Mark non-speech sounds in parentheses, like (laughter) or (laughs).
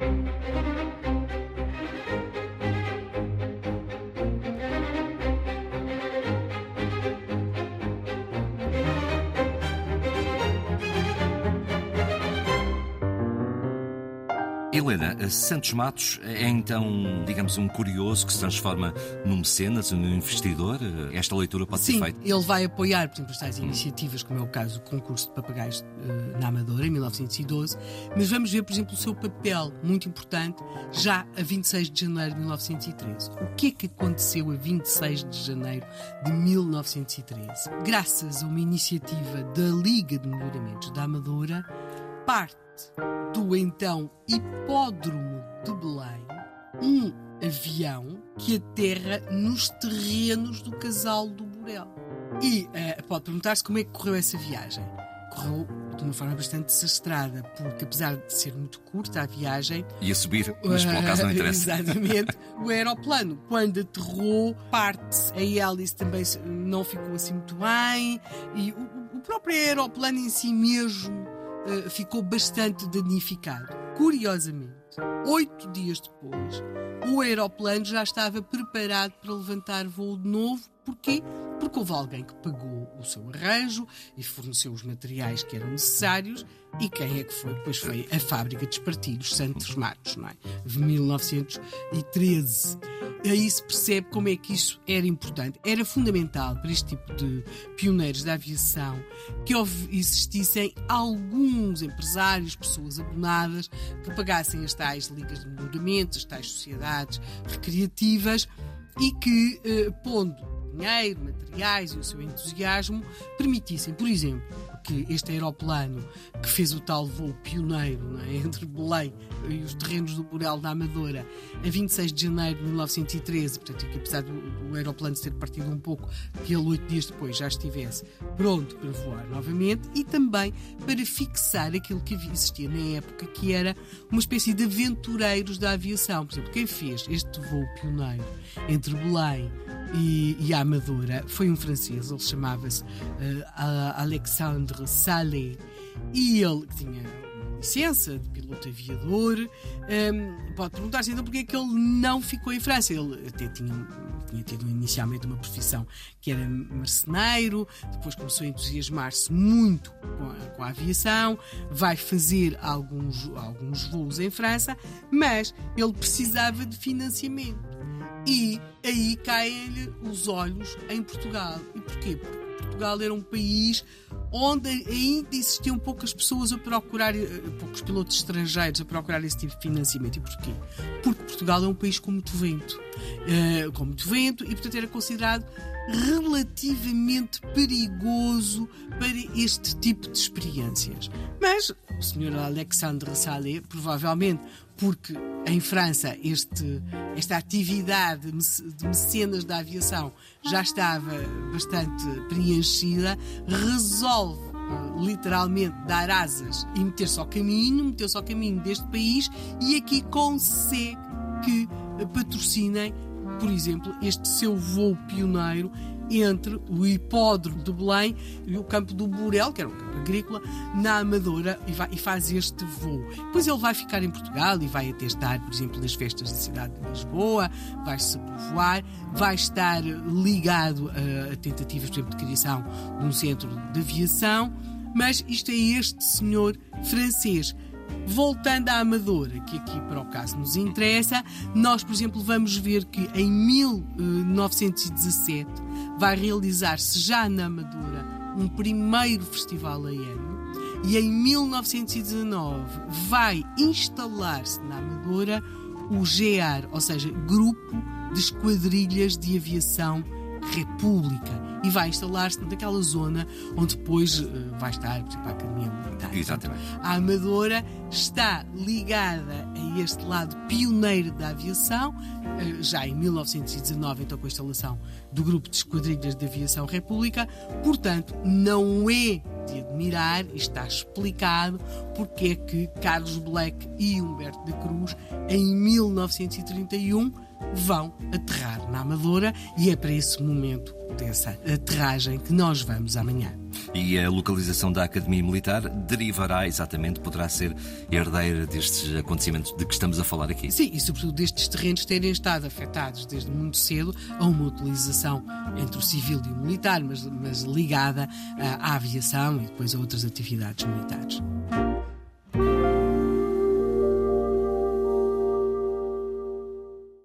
Thank you Helena, Santos Matos é então, digamos, um curioso que se transforma num mecenas, num investidor? Esta leitura pode Sim, ser feita? ele vai apoiar, por exemplo, tais iniciativas, como é o caso do concurso de papagaios uh, na Amadora, em 1912, mas vamos ver, por exemplo, o seu papel, muito importante, já a 26 de janeiro de 1913. O que é que aconteceu a 26 de janeiro de 1913? Graças a uma iniciativa da Liga de Melhoramentos da Amadora, parte do então Hipódromo de Belém um avião que aterra nos terrenos do casal do Borel. E uh, pode perguntar-se como é que correu essa viagem. Correu de uma forma bastante desastrada, porque apesar de ser muito curta a viagem. Ia subir, mas por acaso não (laughs) interessa. Exatamente. o aeroplano, quando aterrou, parte, a hélice também não ficou assim muito bem, e o, o próprio aeroplano em si mesmo uh, ficou bastante danificado. Curiosamente, oito dias depois, o aeroplano já estava preparado para levantar voo de novo. Porquê? Porque houve alguém que pagou o seu arranjo e forneceu os materiais que eram necessários. E quem é que foi? Pois foi a fábrica de espartilhos Santos Matos, não é? De 1913 aí se percebe como é que isso era importante. Era fundamental para este tipo de pioneiros da aviação que existissem alguns empresários, pessoas abonadas, que pagassem as tais ligas de melhoramento, as tais sociedades recreativas e que, eh, pondo dinheiro, materiais e o seu entusiasmo, permitissem, por exemplo, que este aeroplano que fez o tal voo pioneiro é? entre Belém e os terrenos do Borel da Amadora a 26 de janeiro de 1913, portanto, que apesar do, do aeroplano ter partido um pouco, que ele oito dias depois já estivesse pronto para voar novamente e também para fixar aquilo que existia na época, que era uma espécie de aventureiros da aviação. Por exemplo, quem fez este voo pioneiro entre Belém e, e a Amadora foi um francês, ele chamava-se uh, Alexandre Salé e ele que tinha licença de piloto aviador. Um, pode perguntar-se então porque é que ele não ficou em França. Ele até tinha, tinha tido inicialmente uma profissão que era marceneiro, depois começou a entusiasmar-se muito com a, com a, aviação, vai fazer alguns, alguns voos em França, mas ele precisava de financiamento. E aí caem-lhe os olhos em Portugal. E porquê? Porque Portugal era um país onde ainda existiam poucas pessoas a procurar, eh, poucos pilotos estrangeiros a procurar esse tipo de financiamento. E porquê? Porque Portugal é um país com muito vento. Uh, com muito vento e, portanto, era considerado relativamente perigoso para este tipo de experiências. Mas o Sr. Alexandre Salé, provavelmente porque em França este, esta atividade de mecenas da aviação já estava bastante preenchida, resolve eh, literalmente dar asas e meter-se ao caminho, meter-se ao caminho deste país e aqui consegue que patrocinem, por exemplo, este seu voo pioneiro entre o hipódromo de Belém e o campo do Burel, que era um campo agrícola, na Amadora, e, vai, e faz este voo. Depois ele vai ficar em Portugal e vai atestar, por exemplo, nas festas da cidade de Lisboa, vai se povoar, vai estar ligado a, a tentativas, por exemplo, de criação de um centro de aviação, mas isto é este senhor francês Voltando à Amadora, que aqui para o caso nos interessa, nós, por exemplo, vamos ver que em 1917 vai realizar-se já na Amadora um primeiro festival aéreo e em 1919 vai instalar-se na Amadora o GEAR, ou seja, Grupo de Esquadrilhas de Aviação República e vai instalar-se naquela zona onde depois uh, vai estar, por exemplo, a Academia Militar. Exatamente. a Amadora está ligada a este lado pioneiro da aviação, uh, já em 1919, então com a instalação do Grupo de Esquadrilhas de Aviação República, portanto, não é de admirar, e está explicado porque é que Carlos Black e Humberto da Cruz, em 1931, vão aterrar na Amadora e é para esse momento dessa aterragem que nós vamos amanhã. E a localização da Academia Militar derivará exatamente, poderá ser herdeira destes acontecimentos de que estamos a falar aqui. Sim, e sobretudo destes terrenos terem estado afetados desde muito cedo a uma utilização entre o civil e o militar, mas, mas ligada à, à aviação e depois a outras atividades militares.